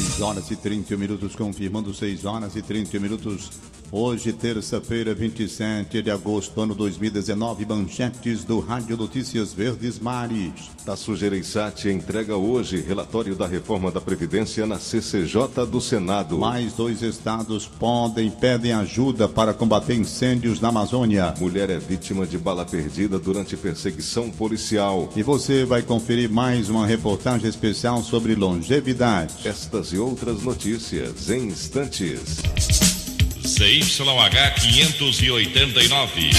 6 horas e 30 minutos, confirmando 6 horas e 30 minutos. Hoje, terça-feira, 27 de agosto, ano 2019, manchetes do Rádio Notícias Verdes Mares. Da Sujereissat entrega hoje relatório da reforma da Previdência na CCJ do Senado. Mais dois estados podem pedem ajuda para combater incêndios na Amazônia. Mulher é vítima de bala perdida durante perseguição policial. E você vai conferir mais uma reportagem especial sobre longevidade. Estas e outras notícias em instantes. ZYH 589.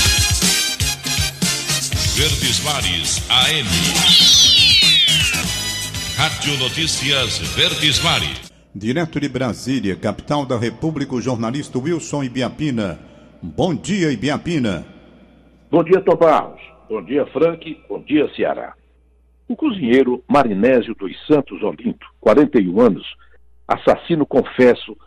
Verdes Mares AM. Rádio Notícias Verdes Mares. Direto de Brasília, capital da República, o jornalista Wilson Ibiapina. Bom dia, Ibiapina. Bom dia, Barros. Bom dia, Frank. Bom dia, Ceará. O cozinheiro Marinésio dos Santos Olinto, 41 anos, assassino confesso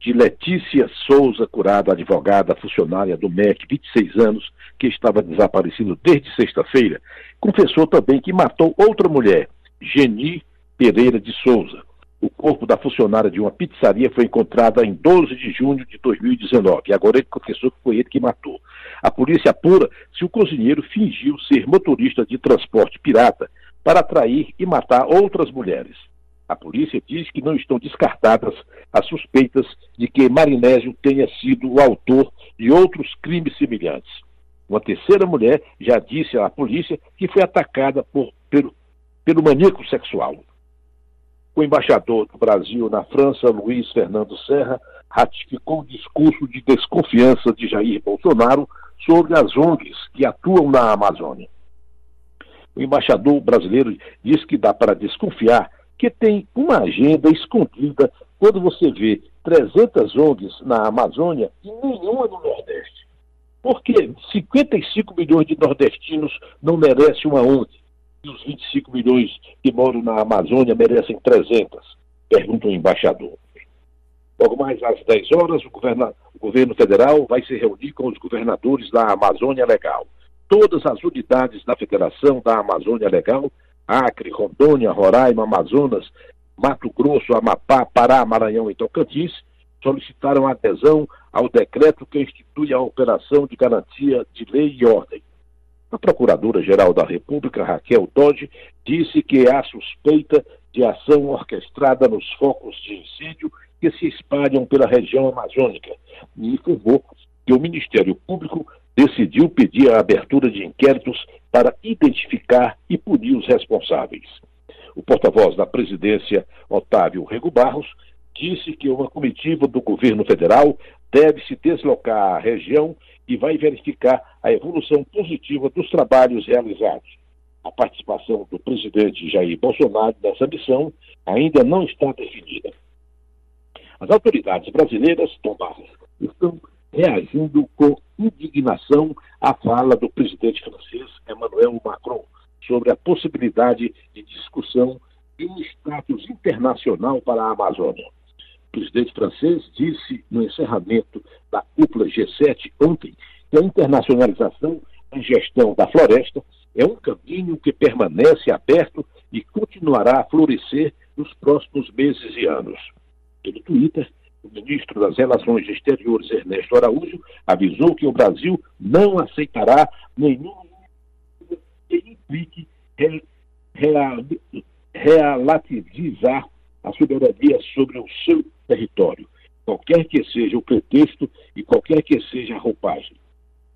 de Letícia Souza Curado, advogada funcionária do MEC, 26 anos, que estava desaparecido desde sexta-feira, confessou também que matou outra mulher, Geni Pereira de Souza. O corpo da funcionária de uma pizzaria foi encontrado em 12 de junho de 2019. E agora ele confessou que foi ele que matou. A polícia apura se o cozinheiro fingiu ser motorista de transporte pirata para atrair e matar outras mulheres. A polícia diz que não estão descartadas as suspeitas de que Marinésio tenha sido o autor de outros crimes semelhantes. Uma terceira mulher já disse à polícia que foi atacada por, pelo, pelo maníaco sexual. O embaixador do Brasil na França, Luiz Fernando Serra, ratificou o discurso de desconfiança de Jair Bolsonaro sobre as ONGs que atuam na Amazônia. O embaixador brasileiro diz que dá para desconfiar que tem uma agenda escondida quando você vê 300 ONGs na Amazônia e nenhuma no Nordeste. Por que 55 milhões de nordestinos não merecem uma ONG e os 25 milhões que moram na Amazônia merecem 300? Pergunta o embaixador. Logo mais às 10 horas, o, o governo federal vai se reunir com os governadores da Amazônia Legal. Todas as unidades da Federação da Amazônia Legal Acre, Rondônia, Roraima, Amazonas, Mato Grosso, Amapá, Pará, Maranhão e Tocantins, solicitaram adesão ao decreto que institui a operação de garantia de lei e ordem. A Procuradora-Geral da República, Raquel Dodge, disse que há suspeita de ação orquestrada nos focos de incêndio que se espalham pela região amazônica e informou que o Ministério Público decidiu pedir a abertura de inquéritos para identificar e punir os responsáveis. O porta-voz da presidência, Otávio Rego Barros, disse que uma comitiva do governo federal deve se deslocar à região e vai verificar a evolução positiva dos trabalhos realizados. A participação do presidente Jair Bolsonaro nessa missão ainda não está definida. As autoridades brasileiras, Tomás, estão reagindo com indignação à fala do presidente francês Emmanuel Macron sobre a possibilidade de discussão de um status internacional para a Amazônia. O presidente francês disse no encerramento da cúpula G7 ontem que a internacionalização e gestão da floresta é um caminho que permanece aberto e continuará a florescer nos próximos meses e anos. Pelo Twitter, o ministro das Relações Exteriores, Ernesto Araújo, avisou que o Brasil não aceitará nenhum que implique relativizar a soberania sobre o seu território, qualquer que seja o pretexto e qualquer que seja a roupagem.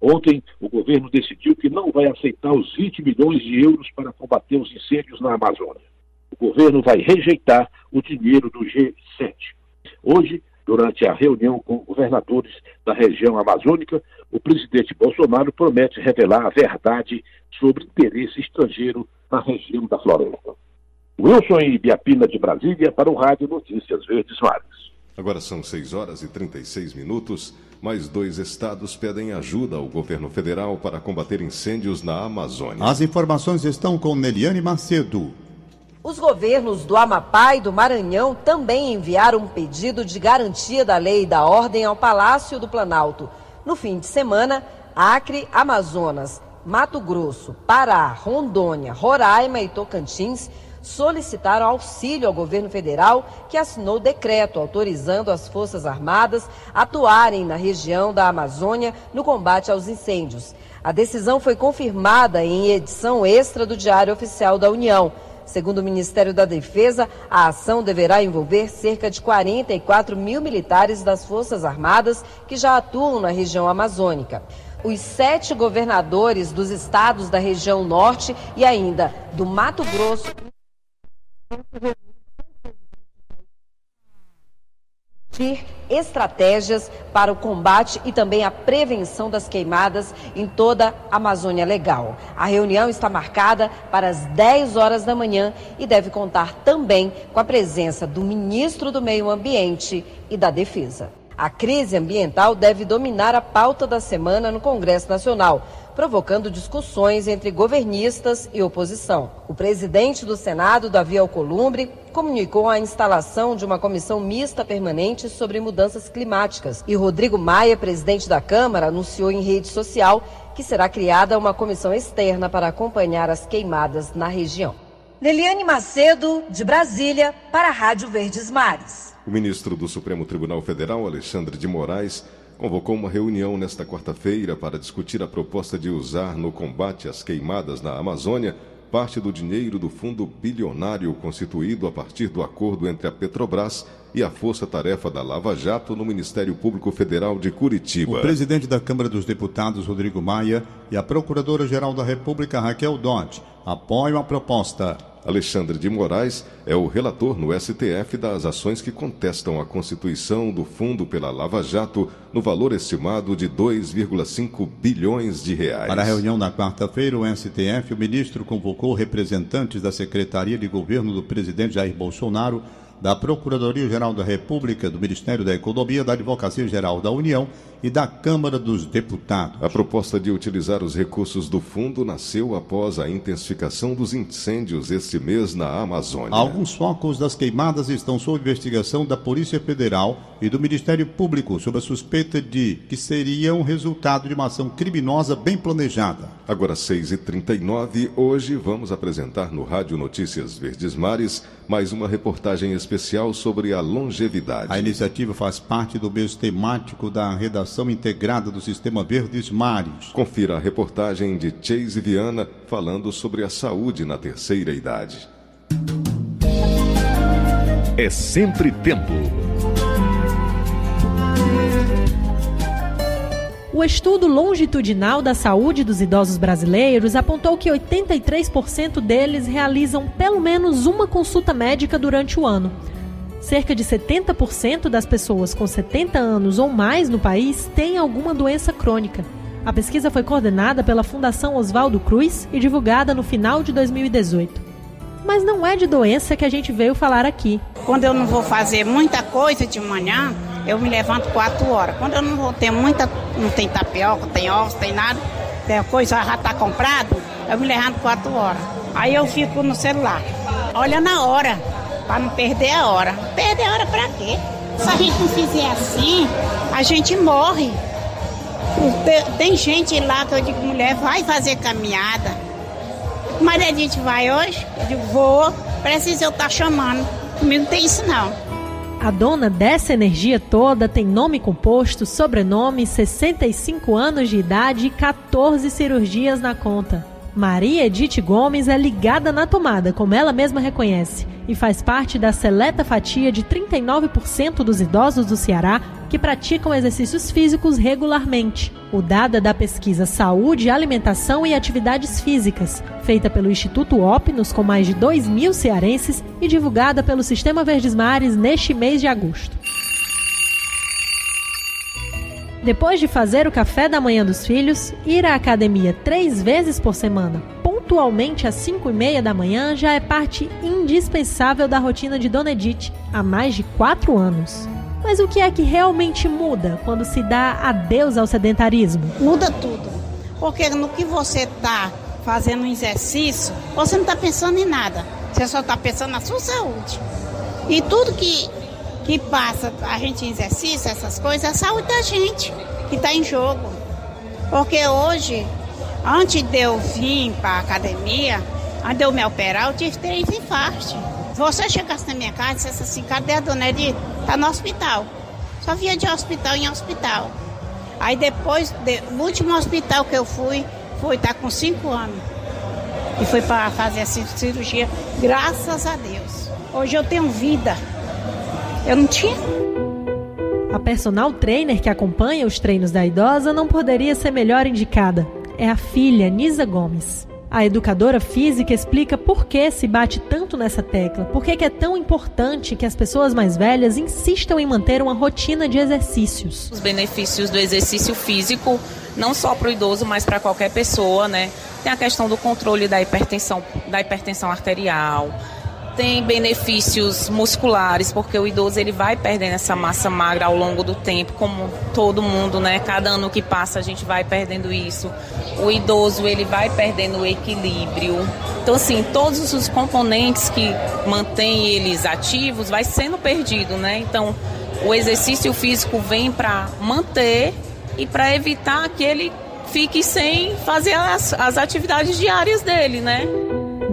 Ontem, o governo decidiu que não vai aceitar os 20 milhões de euros para combater os incêndios na Amazônia. O governo vai rejeitar o dinheiro do G7. Hoje, durante a reunião com governadores da região amazônica, o presidente Bolsonaro promete revelar a verdade sobre interesse estrangeiro na região da floresta. Wilson e Biapina de Brasília para o Rádio Notícias Verdes Mares. Agora são 6 horas e 36 minutos. Mais dois estados pedem ajuda ao governo federal para combater incêndios na Amazônia. As informações estão com Neliane Macedo. Os governos do Amapá e do Maranhão também enviaram um pedido de garantia da lei e da ordem ao Palácio do Planalto. No fim de semana, Acre, Amazonas, Mato Grosso, Pará, Rondônia, Roraima e Tocantins solicitaram auxílio ao governo federal, que assinou decreto autorizando as Forças Armadas atuarem na região da Amazônia no combate aos incêndios. A decisão foi confirmada em edição extra do Diário Oficial da União. Segundo o Ministério da Defesa, a ação deverá envolver cerca de 44 mil militares das Forças Armadas que já atuam na região amazônica. Os sete governadores dos estados da região norte e ainda do Mato Grosso estratégias para o combate e também a prevenção das queimadas em toda a Amazônia Legal. A reunião está marcada para as 10 horas da manhã e deve contar também com a presença do ministro do Meio Ambiente e da Defesa. A crise ambiental deve dominar a pauta da semana no Congresso Nacional provocando discussões entre governistas e oposição. O presidente do Senado, Davi Alcolumbre, comunicou a instalação de uma comissão mista permanente sobre mudanças climáticas. E Rodrigo Maia, presidente da Câmara, anunciou em rede social que será criada uma comissão externa para acompanhar as queimadas na região. Neliane Macedo, de Brasília, para a Rádio Verdes Mares. O ministro do Supremo Tribunal Federal, Alexandre de Moraes, convocou uma reunião nesta quarta-feira para discutir a proposta de usar no combate às queimadas na Amazônia parte do dinheiro do fundo bilionário constituído a partir do acordo entre a Petrobras e a Força Tarefa da Lava Jato no Ministério Público Federal de Curitiba. O presidente da Câmara dos Deputados, Rodrigo Maia, e a Procuradora-Geral da República, Raquel Dodge, apoiam a proposta. Alexandre de Moraes é o relator no STF das ações que contestam a constituição do fundo pela Lava Jato no valor estimado de 2,5 bilhões de reais. Para a reunião na quarta-feira, o STF, o ministro convocou representantes da Secretaria de Governo do presidente Jair Bolsonaro da Procuradoria-Geral da República, do Ministério da Economia, da Advocacia-Geral da União e da Câmara dos Deputados. A proposta de utilizar os recursos do fundo nasceu após a intensificação dos incêndios este mês na Amazônia. Alguns focos das queimadas estão sob investigação da Polícia Federal e do Ministério Público sob a suspeita de que seriam resultado de uma ação criminosa bem planejada. Agora 6h39, hoje vamos apresentar no Rádio Notícias Verdes Mares mais uma reportagem especial sobre a longevidade. A iniciativa faz parte do mês temático da redação integrada do Sistema Verdes Mares. Confira a reportagem de Chase Viana falando sobre a saúde na terceira idade. É sempre tempo. O estudo longitudinal da saúde dos idosos brasileiros apontou que 83% deles realizam pelo menos uma consulta médica durante o ano. Cerca de 70% das pessoas com 70 anos ou mais no país têm alguma doença crônica. A pesquisa foi coordenada pela Fundação Oswaldo Cruz e divulgada no final de 2018. Mas não é de doença que a gente veio falar aqui. Quando eu não vou fazer muita coisa de manhã, eu me levanto quatro horas. Quando eu não vou ter muita, não tem tapioca, tem ovos, tem nada, a coisa já está comprado, eu me levanto quatro horas. Aí eu fico no celular, olha na hora, para não perder a hora. Perder a hora para quê? Se a gente não fizer assim, a gente morre. Tem gente lá que eu digo, mulher, vai fazer caminhada. Maria Edith vai hoje? Eu digo, vou. Precisa eu estar tá chamando. Comigo não tem isso não. A dona dessa energia toda tem nome composto, sobrenome, 65 anos de idade e 14 cirurgias na conta. Maria Edith Gomes é ligada na tomada, como ela mesma reconhece, e faz parte da seleta fatia de 39% dos idosos do Ceará que praticam exercícios físicos regularmente. O dado é da pesquisa Saúde, Alimentação e Atividades Físicas, feita pelo Instituto Opnos com mais de 2 mil cearenses e divulgada pelo Sistema Verdes Mares neste mês de agosto. Depois de fazer o café da manhã dos filhos, ir à academia três vezes por semana, pontualmente às 5 e meia da manhã, já é parte indispensável da rotina de Dona Edith há mais de quatro anos. Mas o que é que realmente muda quando se dá adeus ao sedentarismo? Muda tudo. Porque no que você está fazendo um exercício, você não está pensando em nada. Você só está pensando na sua saúde. E tudo que que passa a gente exercício, essas coisas, é a saúde da gente que está em jogo. Porque hoje, antes de eu vir para a academia, antes de eu me operar, eu tive três infartos. Você chegasse na minha casa e dissesse assim, cadê a dona Edith? Está no hospital. Só via de hospital em hospital. Aí depois, de, o último hospital que eu fui, foi estar tá com cinco anos. E foi para fazer a cirurgia, graças a Deus. Hoje eu tenho vida. Eu não tinha. A personal trainer que acompanha os treinos da idosa não poderia ser melhor indicada. É a filha, Nisa Gomes. A educadora física explica por que se bate tanto nessa tecla, por que é tão importante que as pessoas mais velhas insistam em manter uma rotina de exercícios. Os benefícios do exercício físico, não só para o idoso, mas para qualquer pessoa, né? Tem a questão do controle da hipertensão, da hipertensão arterial, tem benefícios musculares, porque o idoso ele vai perdendo essa massa magra ao longo do tempo, como todo mundo, né? Cada ano que passa a gente vai perdendo isso. O idoso ele vai perdendo o equilíbrio. Então assim, todos os componentes que mantêm eles ativos vai sendo perdido, né? Então, o exercício físico vem para manter e para evitar que ele fique sem fazer as, as atividades diárias dele, né?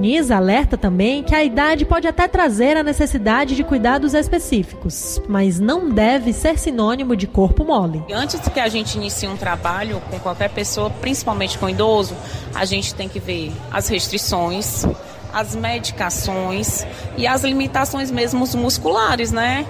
Nisa alerta também que a idade pode até trazer a necessidade de cuidados específicos, mas não deve ser sinônimo de corpo mole. Antes que a gente inicie um trabalho com qualquer pessoa, principalmente com idoso, a gente tem que ver as restrições, as medicações e as limitações mesmo musculares, né?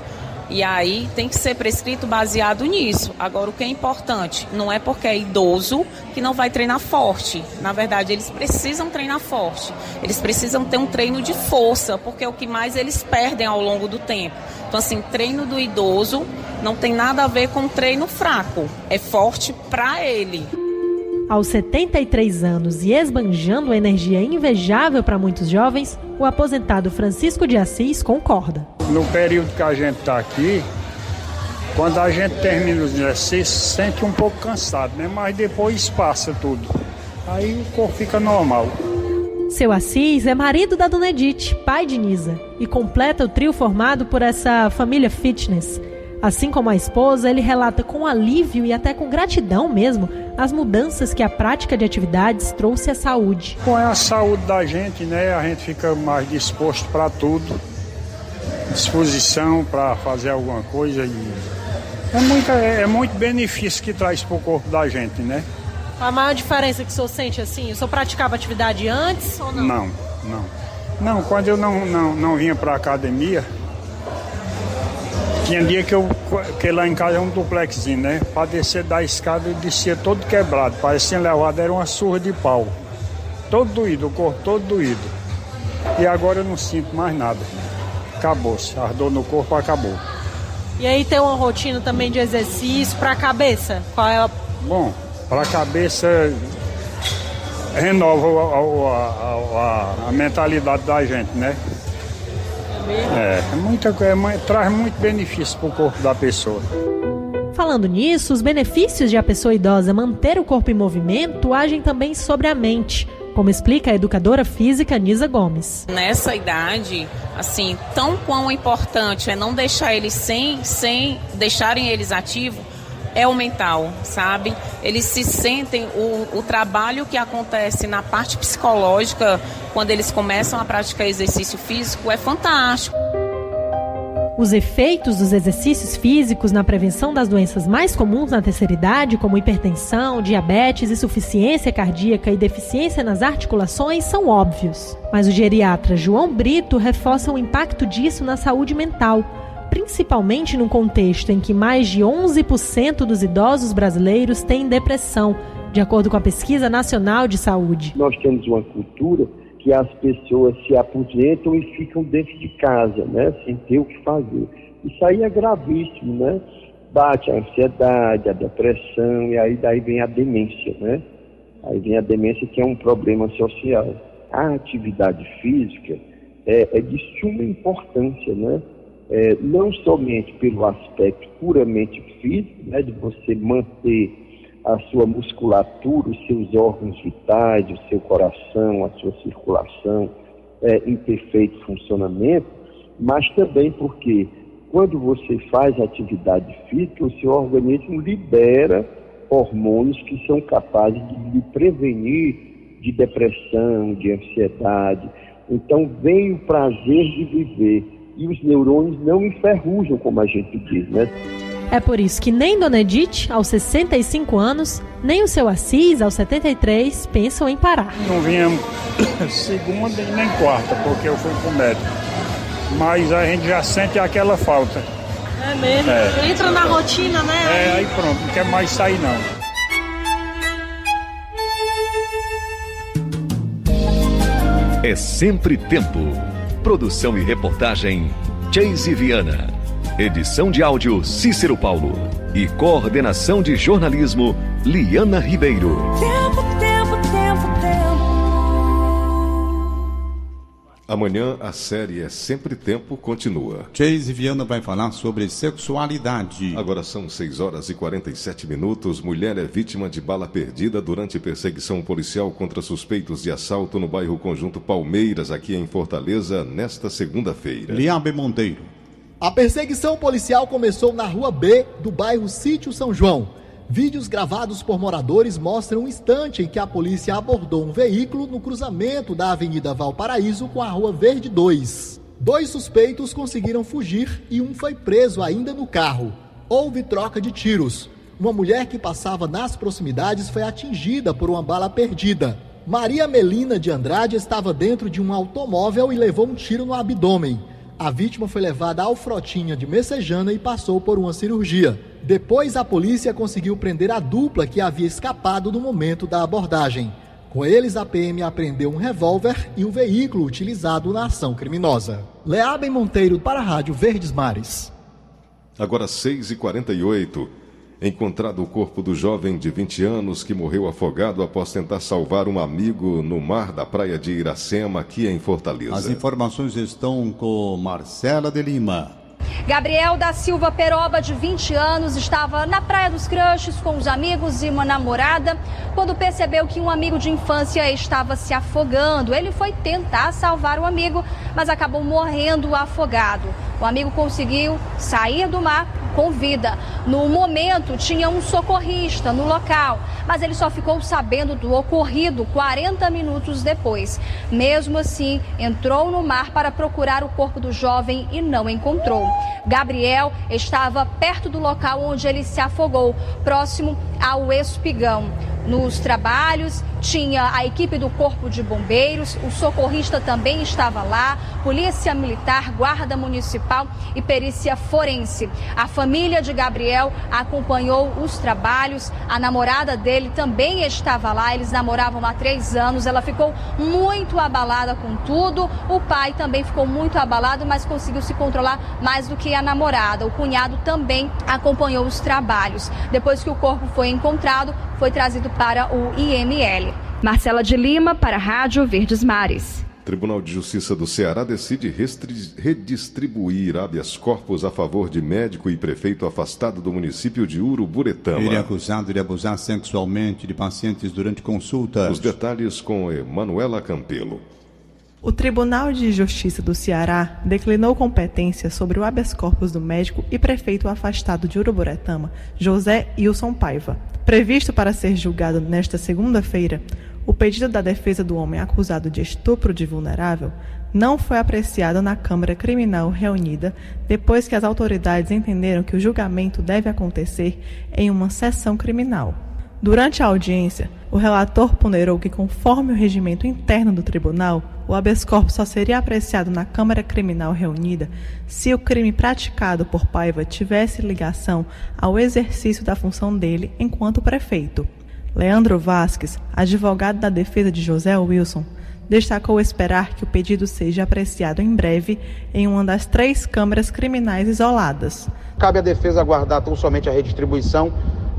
E aí tem que ser prescrito baseado nisso. Agora, o que é importante, não é porque é idoso que não vai treinar forte. Na verdade, eles precisam treinar forte. Eles precisam ter um treino de força, porque é o que mais eles perdem ao longo do tempo. Então, assim, treino do idoso não tem nada a ver com treino fraco. É forte para ele. Aos 73 anos e esbanjando energia invejável para muitos jovens, o aposentado Francisco de Assis concorda. No período que a gente está aqui, quando a gente termina os exercícios, sente um pouco cansado, né? Mas depois passa tudo. Aí o corpo fica normal. Seu Assis é marido da Dona Edith, pai de Nisa, e completa o trio formado por essa família fitness. Assim como a esposa, ele relata com alívio e até com gratidão mesmo as mudanças que a prática de atividades trouxe à saúde. Com a saúde da gente, né, a gente fica mais disposto para tudo, disposição para fazer alguma coisa e é, muita, é, é muito benefício que traz para o corpo da gente, né? A maior diferença que o senhor sente assim, o senhor praticava atividade antes ou não? Não, não. Não, quando eu não, não, não vinha para a academia, tinha dia que eu, que lá em casa é um duplexinho, né? Para descer da escada eu descia todo quebrado, parecia levado, era uma surra de pau. Todo doído, o corpo todo doído. E agora eu não sinto mais nada. Acabou-se, a dor no corpo acabou. E aí tem uma rotina também de exercício para a cabeça? Qual é a... Bom, para a cabeça renova a, a, a, a mentalidade da gente, né? É, é muita, é, traz muito benefício para o corpo da pessoa. Falando nisso, os benefícios de a pessoa idosa manter o corpo em movimento agem também sobre a mente, como explica a educadora física Nisa Gomes. Nessa idade, assim, tão quão importante é não deixar eles sem, sem deixarem eles ativos, é o mental, sabe? Eles se sentem o, o trabalho que acontece na parte psicológica quando eles começam a praticar exercício físico é fantástico. Os efeitos dos exercícios físicos na prevenção das doenças mais comuns na terceira idade, como hipertensão, diabetes, insuficiência cardíaca e deficiência nas articulações, são óbvios. Mas o geriatra João Brito reforça o impacto disso na saúde mental, principalmente num contexto em que mais de 11% dos idosos brasileiros têm depressão, de acordo com a Pesquisa Nacional de Saúde. Nós temos uma cultura que as pessoas se aposentam e ficam dentro de casa, né, sem ter o que fazer. Isso aí é gravíssimo, né? Bate a ansiedade, a depressão e aí daí vem a demência, né? Aí vem a demência que é um problema social. A atividade física é, é de suma importância, né? É, não somente pelo aspecto puramente físico, né, de você manter a sua musculatura, os seus órgãos vitais, o seu coração, a sua circulação é, em perfeito funcionamento, mas também porque quando você faz atividade física, o seu organismo libera hormônios que são capazes de lhe prevenir de depressão, de ansiedade. Então vem o prazer de viver e os neurônios não enferrujam, como a gente diz, né? É por isso que nem Dona Edith, aos 65 anos, nem o seu Assis, aos 73, pensam em parar. Não vinha segunda nem quarta, porque eu fui pro médico. Mas a gente já sente aquela falta. É mesmo? É. Entra na rotina, né? É, aí pronto, não quer mais sair não. É sempre tempo. Produção e reportagem Chase Viana. Edição de áudio Cícero Paulo. E coordenação de jornalismo Liana Ribeiro. Tempo, tempo, tempo, tempo. Amanhã a série É Sempre Tempo continua. Chase Viana vai falar sobre sexualidade. Agora são 6 horas e 47 minutos. Mulher é vítima de bala perdida durante perseguição policial contra suspeitos de assalto no bairro Conjunto Palmeiras, aqui em Fortaleza, nesta segunda-feira. Liabe Monteiro. A perseguição policial começou na rua B do bairro Sítio São João. Vídeos gravados por moradores mostram um instante em que a polícia abordou um veículo no cruzamento da Avenida Valparaíso com a Rua Verde 2. Dois suspeitos conseguiram fugir e um foi preso ainda no carro. Houve troca de tiros. Uma mulher que passava nas proximidades foi atingida por uma bala perdida. Maria Melina de Andrade estava dentro de um automóvel e levou um tiro no abdômen. A vítima foi levada ao Frotinha de Messejana e passou por uma cirurgia. Depois, a polícia conseguiu prender a dupla que havia escapado no momento da abordagem. Com eles, a PM apreendeu um revólver e um veículo utilizado na ação criminosa. Leabem Monteiro para a Rádio Verdes Mares. Agora 6h48. Encontrado o corpo do jovem de 20 anos que morreu afogado após tentar salvar um amigo no mar da praia de Iracema, aqui em Fortaleza. As informações estão com Marcela de Lima. Gabriel da Silva Peroba, de 20 anos, estava na Praia dos Crushes com os amigos e uma namorada quando percebeu que um amigo de infância estava se afogando. Ele foi tentar salvar o amigo, mas acabou morrendo afogado. O amigo conseguiu sair do mar com vida. No momento, tinha um socorrista no local, mas ele só ficou sabendo do ocorrido 40 minutos depois. Mesmo assim, entrou no mar para procurar o corpo do jovem e não encontrou. Gabriel estava perto do local onde ele se afogou, próximo ao espigão. Nos trabalhos, tinha a equipe do Corpo de Bombeiros, o socorrista também estava lá, Polícia Militar, Guarda Municipal e Perícia Forense. A família de Gabriel acompanhou os trabalhos, a namorada dele também estava lá, eles namoravam há três anos, ela ficou muito abalada com tudo, o pai também ficou muito abalado, mas conseguiu se controlar mais do que a namorada. O cunhado também acompanhou os trabalhos. Depois que o corpo foi encontrado, foi trazido para o IML. Marcela de Lima, para a Rádio Verdes Mares. Tribunal de Justiça do Ceará decide redistribuir habeas corpus a favor de médico e prefeito afastado do município de Uruburetama. Ele é acusado de abusar sexualmente de pacientes durante consultas. Os detalhes com Emanuela Campelo. O Tribunal de Justiça do Ceará declinou competência sobre o habeas corpus do médico e prefeito afastado de Uruburetama, José Wilson Paiva. Previsto para ser julgado nesta segunda-feira, o pedido da defesa do homem acusado de estupro de vulnerável não foi apreciado na Câmara Criminal reunida depois que as autoridades entenderam que o julgamento deve acontecer em uma sessão criminal. Durante a audiência, o relator ponderou que, conforme o regimento interno do tribunal, o habeas corpus só seria apreciado na Câmara Criminal reunida se o crime praticado por Paiva tivesse ligação ao exercício da função dele enquanto prefeito. Leandro Vasques, advogado da defesa de José Wilson, destacou esperar que o pedido seja apreciado em breve em uma das três câmaras criminais isoladas. Cabe à defesa aguardar tão somente a redistribuição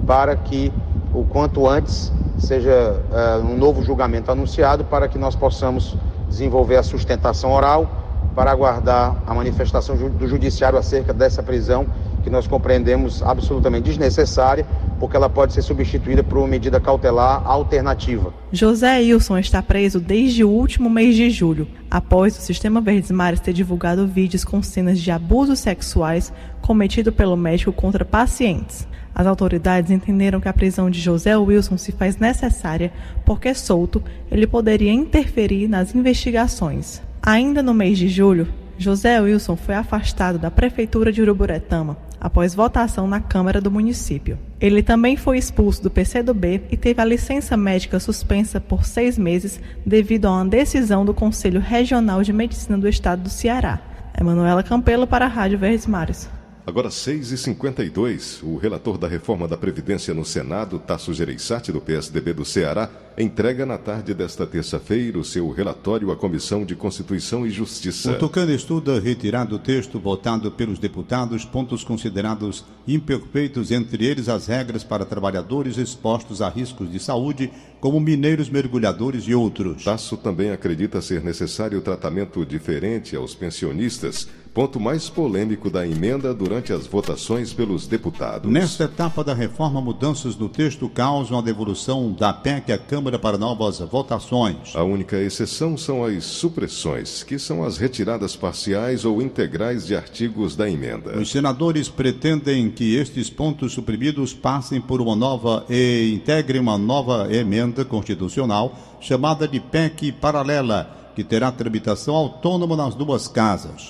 para que o quanto antes seja uh, um novo julgamento anunciado para que nós possamos desenvolver a sustentação oral para aguardar a manifestação do judiciário acerca dessa prisão que nós compreendemos absolutamente desnecessária, porque ela pode ser substituída por uma medida cautelar alternativa. José Wilson está preso desde o último mês de julho, após o Sistema Verdes Mares ter divulgado vídeos com cenas de abusos sexuais cometido pelo médico contra pacientes. As autoridades entenderam que a prisão de José Wilson se faz necessária porque, solto, ele poderia interferir nas investigações. Ainda no mês de julho, José Wilson foi afastado da Prefeitura de Uruburetama após votação na Câmara do município. Ele também foi expulso do PCdoB e teve a licença médica suspensa por seis meses devido a uma decisão do Conselho Regional de Medicina do Estado do Ceará. Emanuela Campelo para a Rádio Verdes Mares. Agora 6h52, o relator da reforma da Previdência no Senado, Tasso Gereissati, do PSDB do Ceará, entrega na tarde desta terça-feira o seu relatório à Comissão de Constituição e Justiça. O Tucano estuda retirar do texto votado pelos deputados pontos considerados imperfeitos, entre eles as regras para trabalhadores expostos a riscos de saúde, como mineiros, mergulhadores e outros. Tasso também acredita ser necessário tratamento diferente aos pensionistas ponto mais polêmico da emenda durante as votações pelos deputados. Nesta etapa da reforma, mudanças no texto causam a devolução da PEC à Câmara para novas votações. A única exceção são as supressões, que são as retiradas parciais ou integrais de artigos da emenda. Os senadores pretendem que estes pontos suprimidos passem por uma nova e integrem uma nova emenda constitucional chamada de PEC paralela, que terá tramitação autônoma nas duas casas.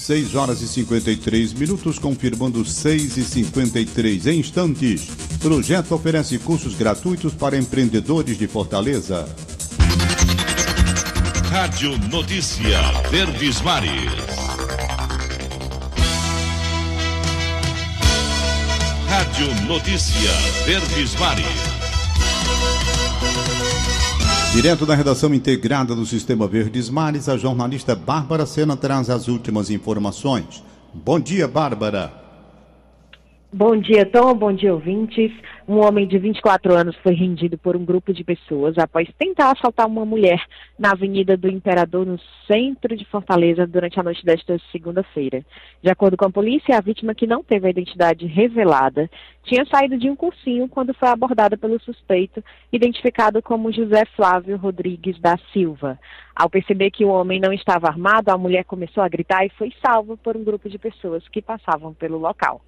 6 horas e 53 minutos, confirmando 6 e 53 em instantes. Projeto oferece cursos gratuitos para empreendedores de Fortaleza. Rádio Notícia Verdes Mares. Rádio Notícia Verdes Mares. Direto da redação integrada do Sistema Verdes Mares, a jornalista Bárbara Sena traz as últimas informações. Bom dia, Bárbara. Bom dia, Tom. Bom dia, ouvintes. Um homem de 24 anos foi rendido por um grupo de pessoas após tentar assaltar uma mulher na Avenida do Imperador, no centro de Fortaleza, durante a noite desta segunda-feira. De acordo com a polícia, a vítima, que não teve a identidade revelada, tinha saído de um cursinho quando foi abordada pelo suspeito, identificado como José Flávio Rodrigues da Silva. Ao perceber que o homem não estava armado, a mulher começou a gritar e foi salva por um grupo de pessoas que passavam pelo local.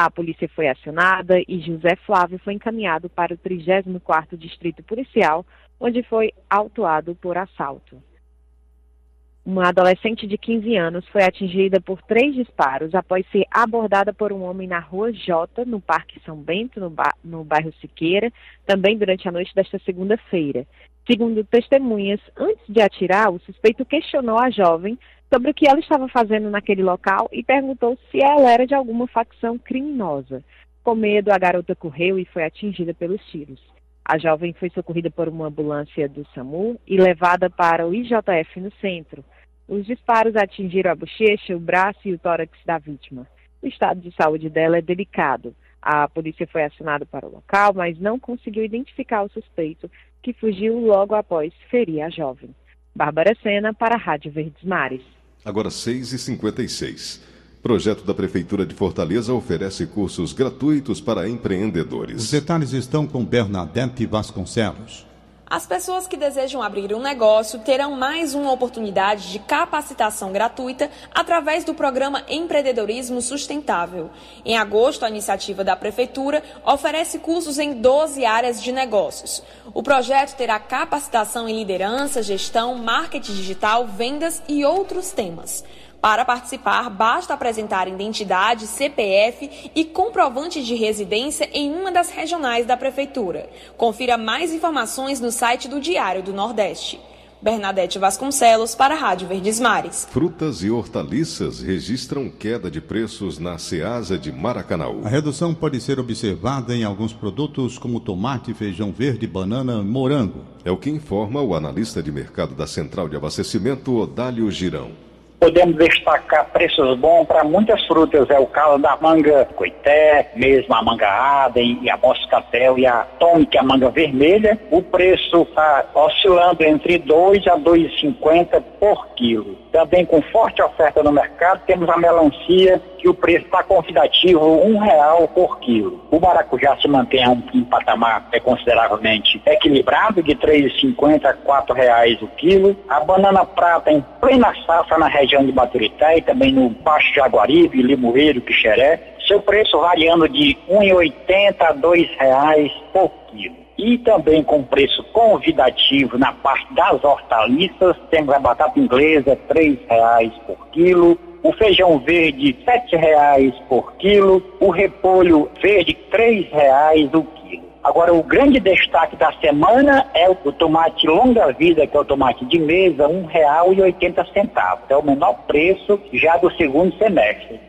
A polícia foi acionada e José Flávio foi encaminhado para o 34º Distrito Policial, onde foi autuado por assalto. Uma adolescente de 15 anos foi atingida por três disparos após ser abordada por um homem na rua J, no Parque São Bento, no, no bairro Siqueira, também durante a noite desta segunda-feira. Segundo testemunhas, antes de atirar, o suspeito questionou a jovem sobre o que ela estava fazendo naquele local e perguntou se ela era de alguma facção criminosa. Com medo, a garota correu e foi atingida pelos tiros. A jovem foi socorrida por uma ambulância do SAMU e levada para o IJF no centro. Os disparos atingiram a bochecha, o braço e o tórax da vítima. O estado de saúde dela é delicado. A polícia foi acionada para o local, mas não conseguiu identificar o suspeito, que fugiu logo após ferir a jovem. Bárbara Sena para a Rádio Verdes Mares. Agora 6h56. Projeto da Prefeitura de Fortaleza oferece cursos gratuitos para empreendedores. Os detalhes estão com Bernadette Vasconcelos. As pessoas que desejam abrir um negócio terão mais uma oportunidade de capacitação gratuita através do programa Empreendedorismo Sustentável. Em agosto, a iniciativa da Prefeitura oferece cursos em 12 áreas de negócios. O projeto terá capacitação em liderança, gestão, marketing digital, vendas e outros temas. Para participar, basta apresentar identidade, CPF e comprovante de residência em uma das regionais da Prefeitura. Confira mais informações no site do Diário do Nordeste. Bernadette Vasconcelos para a Rádio Verdes Mares. Frutas e hortaliças registram queda de preços na Ceasa de Maracanaú. A redução pode ser observada em alguns produtos como tomate, feijão verde, banana, morango. É o que informa o analista de mercado da Central de Abastecimento, Odálio Girão. Podemos destacar preços bons para muitas frutas. É o caso da manga coité, mesmo a manga Aden e a moscatel e a tônica, a manga vermelha. O preço está oscilando entre 2 a 2,50 por quilo. Também com forte oferta no mercado, temos a melancia, que o preço está convidativo um real por quilo. O maracujá se mantém a um, patamar é, consideravelmente equilibrado, de R$ 3,50 a R$ reais o quilo. A banana prata em plena safra na região de Baturité e também no Baixo Jaguaribe, Limoeiro, Quixeré. Seu preço variando de R$ 1,80 a R$ reais por quilo e também com preço convidativo na parte das hortaliças. Temos a batata inglesa, R$ reais por quilo. O feijão verde, R$ reais por quilo. O repolho verde, R$ reais o quilo. Agora, o grande destaque da semana é o tomate longa-vida, que é o tomate de mesa, R$ 1,80. É o menor preço já do segundo semestre.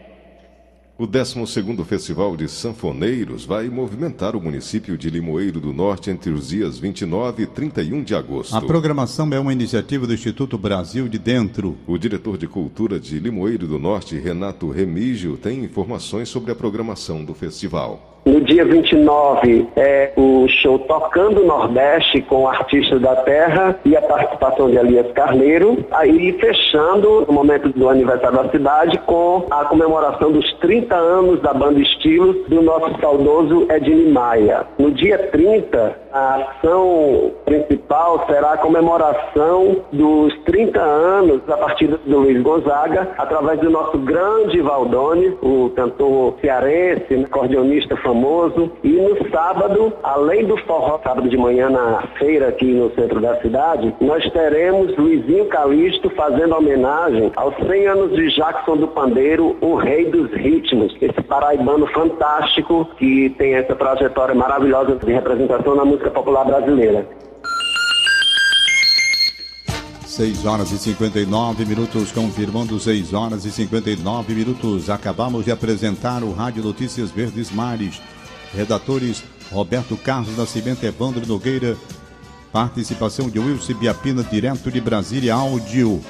O 12º Festival de Sanfoneiros vai movimentar o município de Limoeiro do Norte entre os dias 29 e 31 de agosto. A programação é uma iniciativa do Instituto Brasil de Dentro. O diretor de Cultura de Limoeiro do Norte, Renato Remígio, tem informações sobre a programação do festival. No dia 29 é o show Tocando Nordeste com artistas da terra e a participação de Elias Carneiro. Aí fechando no momento do aniversário da cidade com a comemoração dos 30 anos da banda Estilos do nosso saudoso Ednei Maia. No dia 30, a ação principal será a comemoração dos 30 anos da partida do Luiz Gonzaga através do nosso grande Valdone, o cantor cearense, acordeonista famoso. E no sábado, além do forró, sábado de manhã na feira aqui no centro da cidade, nós teremos Luizinho Calixto fazendo homenagem aos 100 anos de Jackson do Pandeiro, o rei dos ritmos. Esse paraibano fantástico que tem essa trajetória maravilhosa de representação na música popular brasileira. 6 horas e 59 minutos, confirmando 6 horas e 59 minutos. Acabamos de apresentar o Rádio Notícias Verdes Mares. Redatores Roberto Carlos Nascimento Evandro Nogueira. Participação de Wilson Biapina, direto de Brasília, áudio.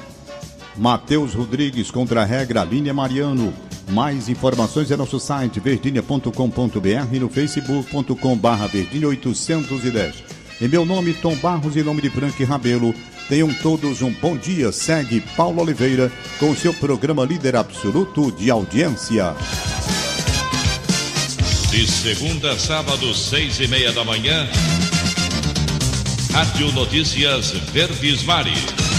Matheus Rodrigues, contra a regra, linha Mariano. Mais informações é nosso site verdinha.com.br e no facebook.com barra verdinha 810. Em meu nome, Tom Barros, em nome de Frank Rabelo, Tenham todos um bom dia. Segue Paulo Oliveira com seu programa líder absoluto de audiência. De segunda a sábado, seis e meia da manhã. Rádio Notícias Verdes Mares.